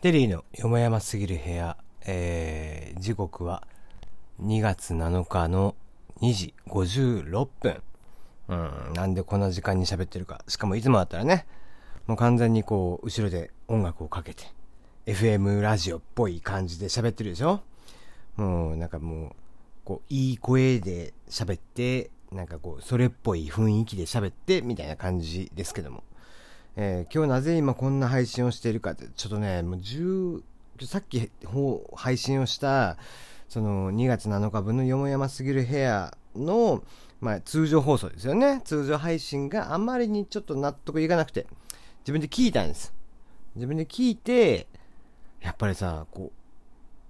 テリーのよもやますぎる部屋、えー、時刻は2月7日の2時56分。うん、なんでこんな時間に喋ってるか。しかもいつもだったらね、もう完全にこう、後ろで音楽をかけて、FM ラジオっぽい感じで喋ってるでしょもうなんかもう、こう、いい声で喋って、なんかこう、それっぽい雰囲気で喋って、みたいな感じですけども。えー、今日なぜ今こんな配信をしているかって、ちょっとね、もう10、さっき配信をした、その2月7日分のよもやますぎる部屋の、まあ、通常放送ですよね。通常配信があまりにちょっと納得いかなくて、自分で聞いたんです。自分で聞いて、やっぱりさ、こ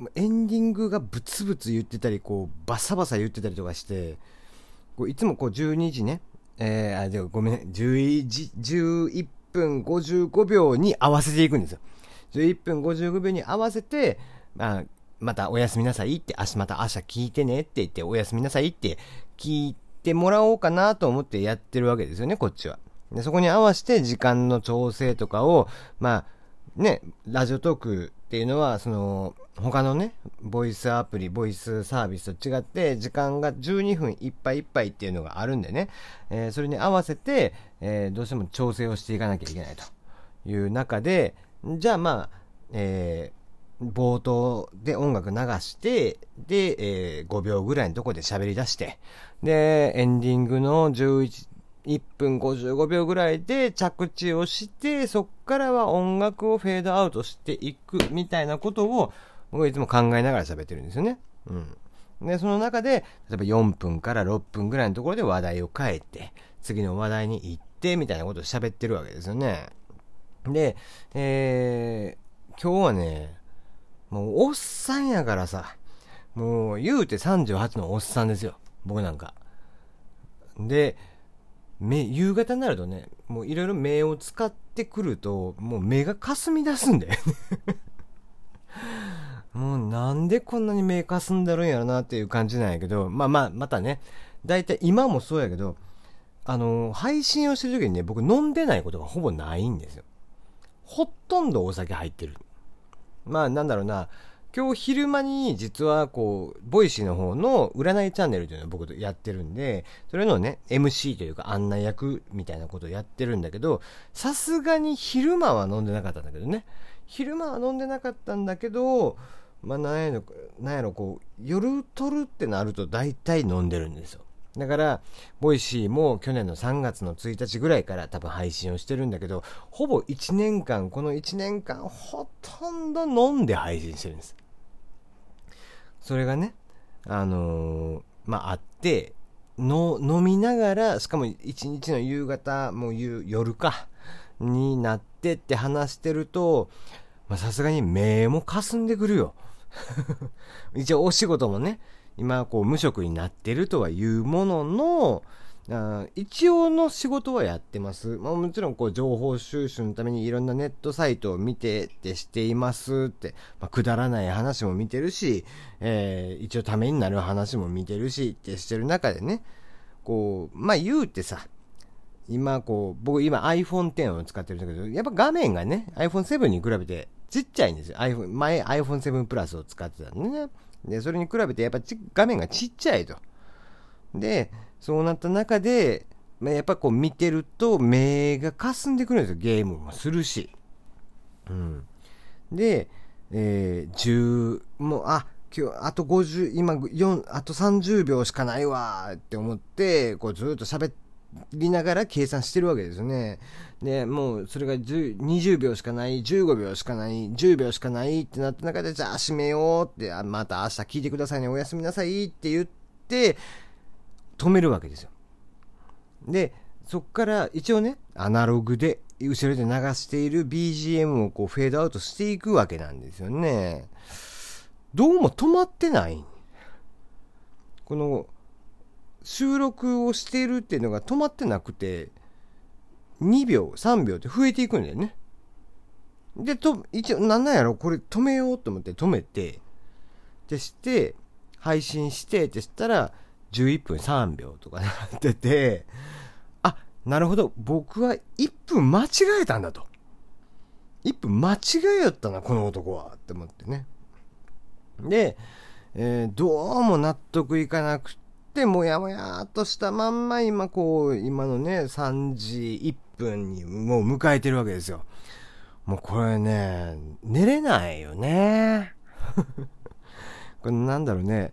う、エンディングがブツブツ言ってたり、こう、バサバサ言ってたりとかして、こういつもこう12時ね、えー、あ、でごめん、11時、11分55秒に合わせていくんですよ。11分55秒に合わせて、まあ、またおやすみなさいって、明日また明日聞いてねって言って、おやすみなさいって聞いてもらおうかなと思ってやってるわけですよね、こっちは。でそこに合わせて時間の調整とかを、まあ、ね、ラジオトークっていうのは、その、他のね、ボイスアプリ、ボイスサービスと違って、時間が12分いっぱいいっぱいっていうのがあるんでね、えー、それに合わせて、えー、どうしても調整をしていかなきゃいけないという中で、じゃあまあ、えー、冒頭で音楽流して、で、えー、5秒ぐらいのとこで喋り出して、で、エンディングの11、1分55秒ぐらいで着地をして、そっからは音楽をフェードアウトしていくみたいなことを、僕はいつも考えながら喋ってるんですよね。うん。で、その中で、例えば4分から6分ぐらいのところで話題を変えて、次の話題に行って、みたいなことを喋ってるわけですよね。で、えー、今日はね、もうおっさんやからさ、もう言うて38のおっさんですよ。僕なんか。で、目、夕方になるとね、もういろいろ目を使ってくると、もう目が霞み出すんだよね もうなんでこんなに目かすんだるんやろなっていう感じなんやけど、まあまあ、またね、だいたい今もそうやけど、あの、配信をしてる時にね、僕飲んでないことがほぼないんですよ。ほとんどお酒入ってる。まあなんだろうな、今日昼間に実はこう、 Voicy の方の占いチャンネルというのを僕とやってるんで、それのね、MC というか案内役みたいなことをやってるんだけど、さすがに昼間は飲んでなかったんだけどね。昼間は飲んでなかったんだけど、まあ、なんやろ、なんやろ、こう、夜撮るってなると大体飲んでるんですよ。だから、 Voicy も去年の3月の1日ぐらいから多分配信をしてるんだけど、ほぼ1年間、この1年間、ほとんど飲んで配信してるんです。それがね、あのー、まあ、あって、の、飲みながら、しかも1日の夕方、もう夜か、になってって話してると、まさすがに目も霞んでくるよ。一応お仕事もね、今こう無職になってるとはいうものの、一応の仕事はやってます。まあ、もちろんこう情報収集のためにいろんなネットサイトを見てってしていますって、まあ、くだらない話も見てるし、えー、一応ためになる話も見てるしってしてる中でね、こう、まあ言うてさ、今こう、僕今 iPhone X を使ってるんだけど、やっぱ画面がね、iPhone7 に比べてちっちゃいんですよ。iPhone、前 iPhone7 プラスを使ってたんでね。で、それに比べてやっぱ画面がちっちゃいと。で、そうなった中で、まあ、やっぱこう見てると目が霞んでくるんですよ。ゲームもするし。うん。で、えー、10、もう、あ、今日、あと50、今、4、あと30秒しかないわって思って、こうずっと喋りながら計算してるわけですよね。で、もうそれが20秒しかない、15秒しかない、10秒しかないってなった中で、じゃあ閉めようって、また明日聞いてくださいね、おやすみなさいって言って、止めるわけですよ。で、そっから一応ね、アナログで、後ろで流している BGM をこうフェードアウトしていくわけなんですよね。どうも止まってない。この、収録をしてるっていうのが止まってなくて、2秒、3秒って増えていくんだよね。で、と、一応、なんなんやろこれ止めようと思って止めて、でして、配信してってしたら、11分3秒とかなってて、あ、なるほど、僕は1分間違えたんだと。1分間違えよったな、この男はって思ってね。で、えー、どうも納得いかなくって、もやもやっとしたまんま今こう、今のね、3時1分にもう迎えてるわけですよ。もうこれね、寝れないよね。これなんだろうね。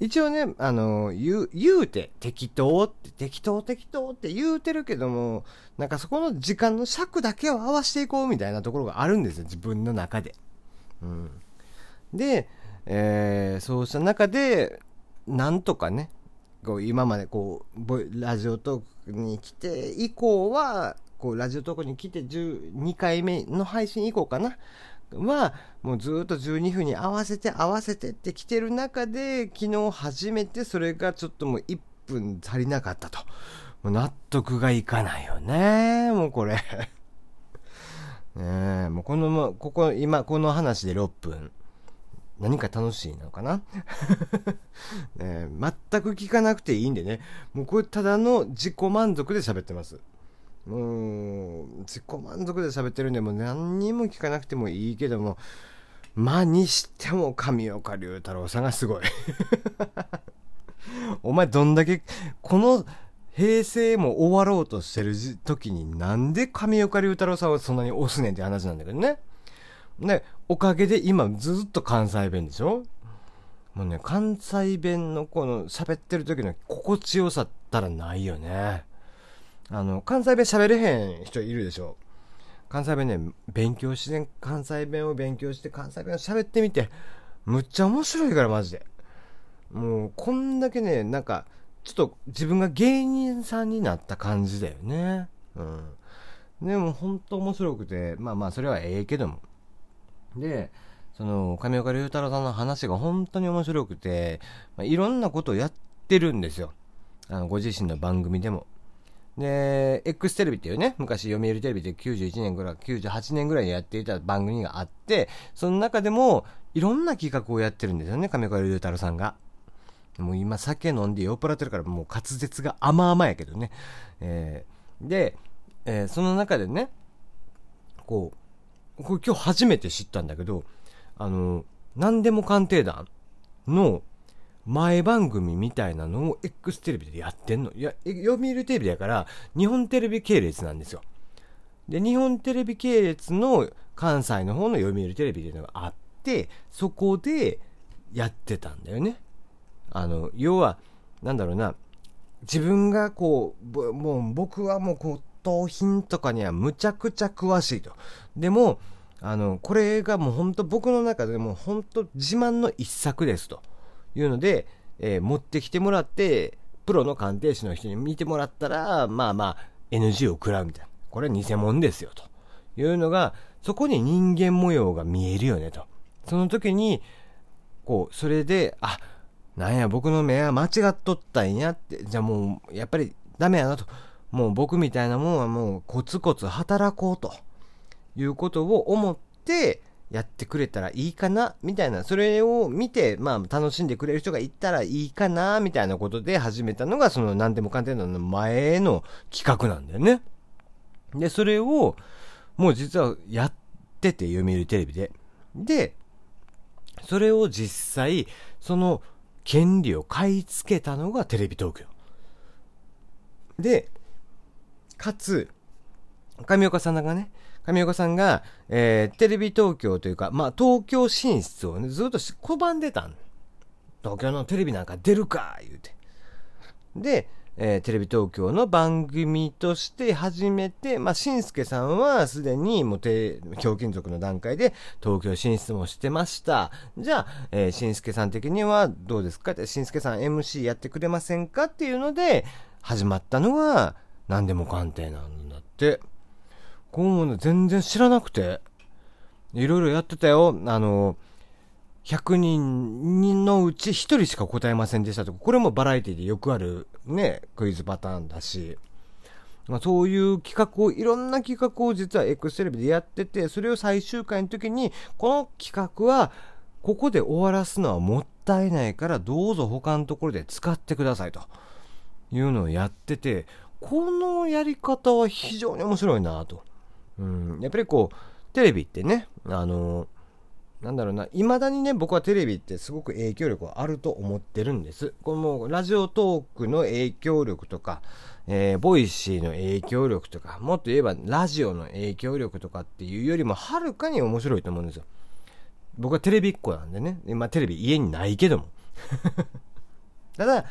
一応ね、あの、言う、言うて、適当って、適当適当って言うてるけども、なんかそこの時間の尺だけを合わせていこうみたいなところがあるんですよ、自分の中で。うん。で、えー、そうした中で、なんとかね、こう今までこう、ラジオトークに来て以降は、こう、ラジオトークに来て12回目の配信以降かな。は、もうずっと12分に合わせて合わせてって来てる中で、昨日初めてそれがちょっともう1分足りなかったと。もう納得がいかないよね。もうこれねえ、もうこの、ここ、今、この話で6分。何か楽しいのかな、ね、全く聞かなくていいんでね。もうこれただの自己満足で喋ってます。もう、自己満足で喋ってるんで、もう何にも聞かなくてもいいけども、まあにしても神岡龍太郎さんがすごい お前どんだけ、この平成も終わろうとしてる時になんで神岡龍太郎さんはそんなに押すねんって話なんだけどね。ね、おかげで今ずっと関西弁でしょ？もうね、関西弁のこの喋ってる時の心地よさったらないよね。あの、関西弁喋れへん人いるでしょ？関西弁ね、勉強して、関西弁を勉強して、関西弁を喋ってみて、むっちゃ面白いから、マジで。もう、こんだけね、なんか、ちょっと自分が芸人さんになった感じだよね。うん。でも、ほんと面白くて、まあまあ、それはええけども。で、その、上岡龍太郎さんの話が本当に面白くて、まあ、いろんなことをやってるんですよ。あの、ご自身の番組でも。で、X テレビっていうね、昔読売テレビで91年ぐらい、98年ぐらいやっていた番組があって、その中でも、いろんな企画をやってるんですよね、亀岡龍太郎さんが。もう今酒飲んで酔っ払ってるからもう滑舌が甘々やけどね。えー、で、えー、その中でね、こう、これ今日初めて知ったんだけど、あの、何でも鑑定団の前番組みたいなのを X テレビでやってんの。いや、読売テレビだから、日本テレビ系列なんですよ。で、日本テレビ系列の関西の方の読売テレビっていうのがあって、そこでやってたんだよね。あの、要は、なんだろうな、自分がこう、もう僕はもう骨董品とかにはむちゃくちゃ詳しいと。でも、あの、これがもう本当僕の中でも本当自慢の一作ですと。いうので、えー、持ってきてもらって、プロの鑑定士の人に見てもらったら、まあまあ、NG を食らうみたいな。これは偽物ですよ、というのが、そこに人間模様が見えるよね、と。その時に、こう、それで、あ、なんや、僕の目は間違っとったんやって、じゃあもう、やっぱりダメやなと。もう僕みたいなもんはもうコツコツ働こうということを思って、やってくれたらいいかなみたいな、それを見て、まあ、楽しんでくれる人がいたらいいかなみたいなことで始めたのが、その、何でも鑑定団の前の企画なんだよね。で、それを、もう実はやってて、読売テレビで。で、それを実際、その、権利を買い付けたのがテレビ東京。で、かつ、上岡さんがね、上岡さんが、えー、テレビ東京というか、まあ、東京進出をね、ずっと拒んでたん。東京のテレビなんか出るか言うて。で、えー、テレビ東京の番組として始めて、まあ、しんすけさんはすでにもう、ひょうきん族の段階で東京進出もしてました。じゃあ、えー、しんすけさん的にはどうですかって、しんすけさん MC やってくれませんかっていうので、始まったのが、何でも鑑定なんだって。こうもね、全然知らなくて、いろいろやってたよ。あの、100人のうち1人しか答えませんでしたとか、これもバラエティでよくあるね、クイズパターンだし、まあ、そういう企画を、いろんな企画を実は X テレビでやってて、それを最終回の時に、この企画は、ここで終わらすのはもったいないから、どうぞ他のところで使ってくださいというのをやってて、このやり方は非常に面白いなと。うん、やっぱりこう、テレビってね、あのなんだろうな、未だにね、僕はテレビってすごく影響力はあると思ってるんです。このも Radiotalk の影響力とか、えー、 Voicy の影響力とか、もっと言えばラジオの影響力とかっていうよりもはるかに面白いと思うんですよ。僕はテレビっ子なんでね、今テレビ家にないけども。ただ、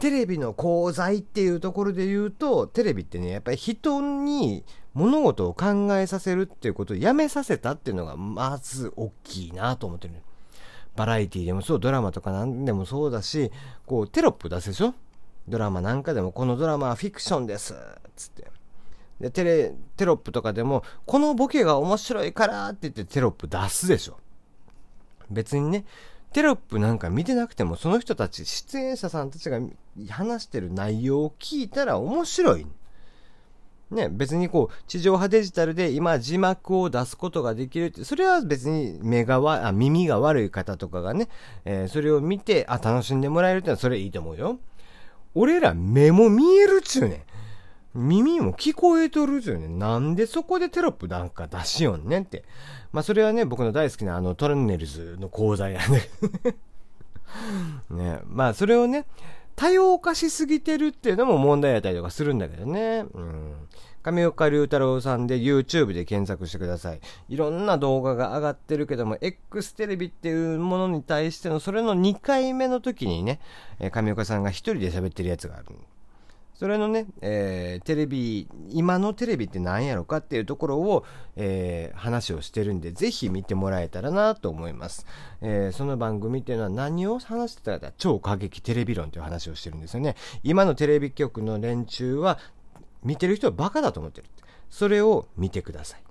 テレビの功罪っていうところで言うと、テレビってね、やっぱり人に物事を考えさせるっていうことをやめさせたっていうのが、まず大きいなと思ってる。バラエティでもそう、ドラマとかなんでもそうだし、こう、テロップ出すでしょ？ドラマなんかでも、このドラマはフィクションですっ。つって。で、テレ、テロップとかでも、このボケが面白いからって言ってテロップ出すでしょ。別にね、テロップなんか見てなくても、その人たち、出演者さんたちが話してる内容を聞いたら面白い。ね、別にこう、地上波デジタルで今字幕を出すことができるって、それは別に目がわ、あ、耳が悪い方とかがね、えー、それを見て、あ、楽しんでもらえるってのはそれいいと思うよ。俺ら目も見えるっちゅうねん。耳も聞こえとるっちゅうね。なんでそこでテロップなんか出しよんねんって。まあそれはね、僕の大好きなあのトランネルズの講座やね。ね、まあそれをね、多様化しすぎてるっていうのも問題やったりとかするんだけどね。うん。上岡龍太郎さんで YouTube で検索してください。いろんな動画が上がってるけども、X テレビっていうものに対しての、それの2回目の時にね、上岡さんが一人で喋ってるやつがある。それのね、えー、テレビ、今のテレビって何やろかっていうところを、えー、話をしてるんで、ぜひ見てもらえたらなと思います。えー、その番組っていうのは何を話してたか超過激テレビ論という話をしてるんですよね。今のテレビ局の連中は、見てる人はバカだと思ってる。それを見てください。